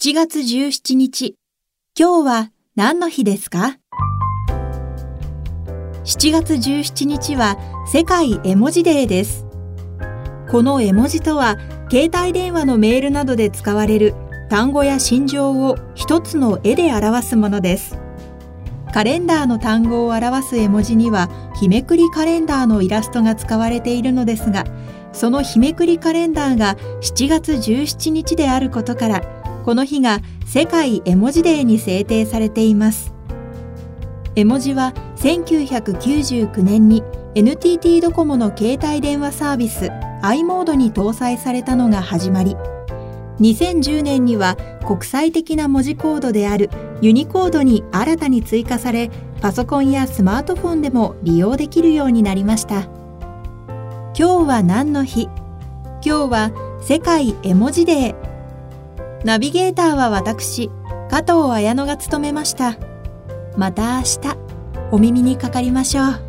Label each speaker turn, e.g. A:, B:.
A: 7月17日、今日は何の日ですか ?7 月17日は世界絵文字デーです。この絵文字とは、携帯電話のメールなどで使われる単語や心情を一つの絵で表すものです。カレンダーの単語を表す絵文字には、日めくりカレンダーのイラストが使われているのですが、その日めくりカレンダーが7月17日であることから、この日が世界絵文字デーに制定されています。絵文字は1999年に NTT ドコモの携帯電話サービス i モードに搭載されたのが始まり2010年には国際的な文字コードであるユニコードに新たに追加されパソコンやスマートフォンでも利用できるようになりました。今日は何の日？今日は世界絵文字デー。ナビゲーターは私、加藤綾乃が務めました。また明日、お耳にかかりましょう。